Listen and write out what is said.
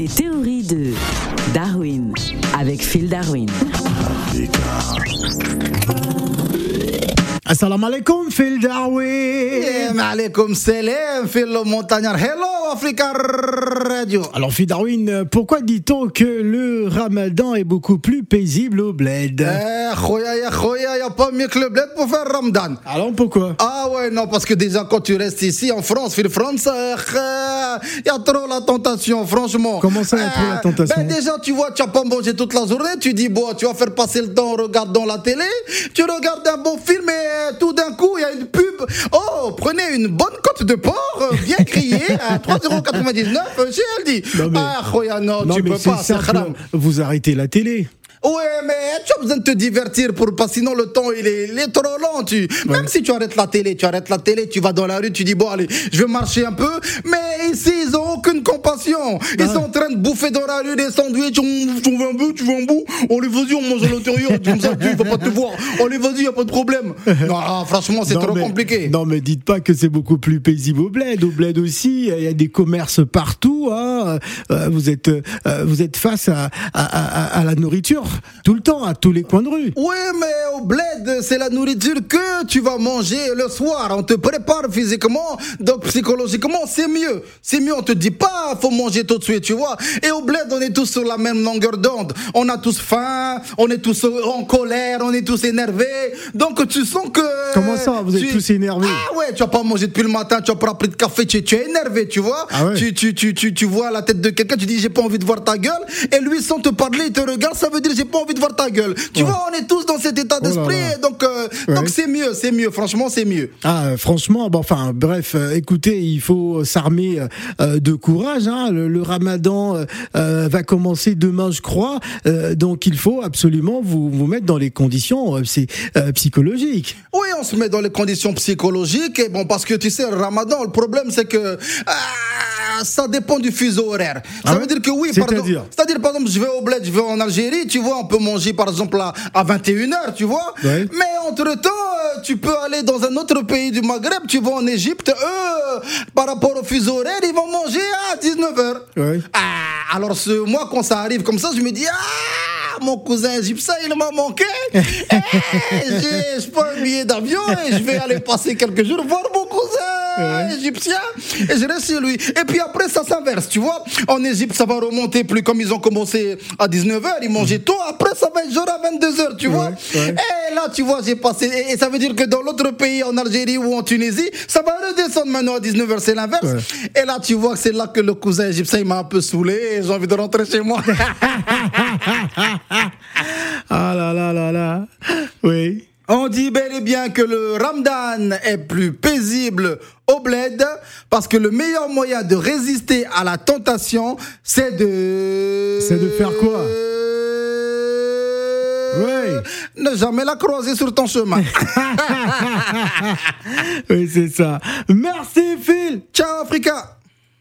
Les théories de Darwin avec Phil Darwin. Assalamu alaikum, Phil Darwin. Alaikum salam, Phil le montagnard. Hello, Africa Radio. Alors, Phil Darwin, pourquoi dit-on que le ramadan est beaucoup plus paisible au bled? Eh, khoya, ya khoya, y a pas mieux que le bled pour faire Ramadan. Alors, pourquoi? Ah ouais, non, parce que déjà quand tu restes ici en France, Phil France, il y a trop la tentation, franchement. Comment ça, y a trop la tentation Ben déjà, tu vois, tu n'as pas mangé toute la journée, tu dis, bon, tu vas faire passer le temps en regardant la télé, tu regardes un bon film et tout d'un coup, il y a une pub. Oh, prenez une bonne côte de porc, euh, bien grillée, à 3,99€, chez Aldi. Non, mais- Ah, non, Non, tu mais peux pas, c'est vous arrêtez la télé. Ouais, mais tu as besoin de te divertir pour que sinon le temps il est, il est trop lent. Tu, Même si tu arrêtes la télé, tu arrêtes la télé, tu vas dans la rue, tu dis bon allez, je vais marcher un peu. Mais ici ils ont aucune Ils sont en train de bouffer dans la rue des sandwichs. On, tu veux un bout, tu veux un bout. On les vas-y, on mange à l'intérieur. Comme ça, Dieu il va pas te voir. On les vas-y, y a pas de problème. Non, franchement c'est trop mais- compliqué. Non, mais dites pas que c'est beaucoup plus paisible au bled. Au bled aussi, il y a des commerces partout. hein. Euh, Vous êtes, euh, vous êtes face à, à, à- à la nourriture tout le temps, à tous les coins de rue. Oui, mais au bled, c'est la nourriture que tu vas manger le soir. On te prépare physiquement, donc psychologiquement, c'est mieux. C'est mieux, on te dit pas, faut manger tout de suite, tu vois. Et au bled, on est tous sur la même longueur d'onde. On a tous faim, on est tous en colère, on est tous énervés. Donc tu sens que. Comment ça, vous êtes tu- tous énervés Ah ouais, tu as pas mangé depuis le matin, tu as pas pris de café, tu, tu es énervé, tu vois. Ah ouais. tu, tu, tu, tu, tu vois la tête de quelqu'un, tu dis j'ai pas envie de voir ta gueule. Et lui, sans te parler, il te regarde, ça veut dire j'ai pas envie de voir ta gueule. Tu vois, on est tous dans cet état Oh d'esprit, donc euh, Ouais. donc c'est mieux, c'est mieux, franchement, c'est mieux. Ah, euh, franchement, bon, enfin, bref, euh, écoutez, il faut s'armer euh, de courage. Hein. Le, le Ramadan euh, euh, va commencer demain, je crois. Euh, donc, il faut absolument vous vous mettre dans les conditions euh, psychologiques. Oui, on se met dans les conditions psychologiques, et bon, parce que tu sais, le ramadan, le problème, c'est que ah, ça dépend du fuseau horaire. Ça Ah veut dire que oui. C'est-à-dire C'est-à-dire, par exemple, je vais au bled, je vais en Algérie, tu vois, on peut manger, par exemple, à, à 21h, tu vois. Ouais. Mais entre-temps, tu peux aller dans un autre pays du Maghreb, tu vas en Égypte, eux, par rapport au fuseau horaire, ils vont manger à 19h. Ouais. Ah, alors ce, moi, quand ça arrive comme ça, je me dis, ah, mon cousin égyptien, il m'a manqué. Eh, j'ai- je prends un billet d'avion et je vais aller passer quelques jours voir mon cousin égyptien et je reste chez lui. Et puis après, ça s'inverse, tu vois. En Égypte, ça va remonter plus comme ils ont commencé à 19h, ils mangeaient tôt. Après, ça va être genre à 22h, tu vois. ouais. Et là, tu vois, j'ai passé. Et, ça veut dire que dans l'autre pays, en Algérie ou en Tunisie, ça va redescendre maintenant à 19h, c'est l'inverse. Et là, tu vois que c'est là que le cousin égyptien il m'a un peu saoulé et j'ai envie de rentrer chez moi. Ah là là là là. Oui. On dit bel et bien que le Ramadan est plus paisible au bled parce que le meilleur moyen de résister à la tentation, c'est de. C'est de faire quoi? Ouais. Ne jamais la croiser sur ton chemin. Oui, c'est ça. Merci, Phil. Ciao, Africa!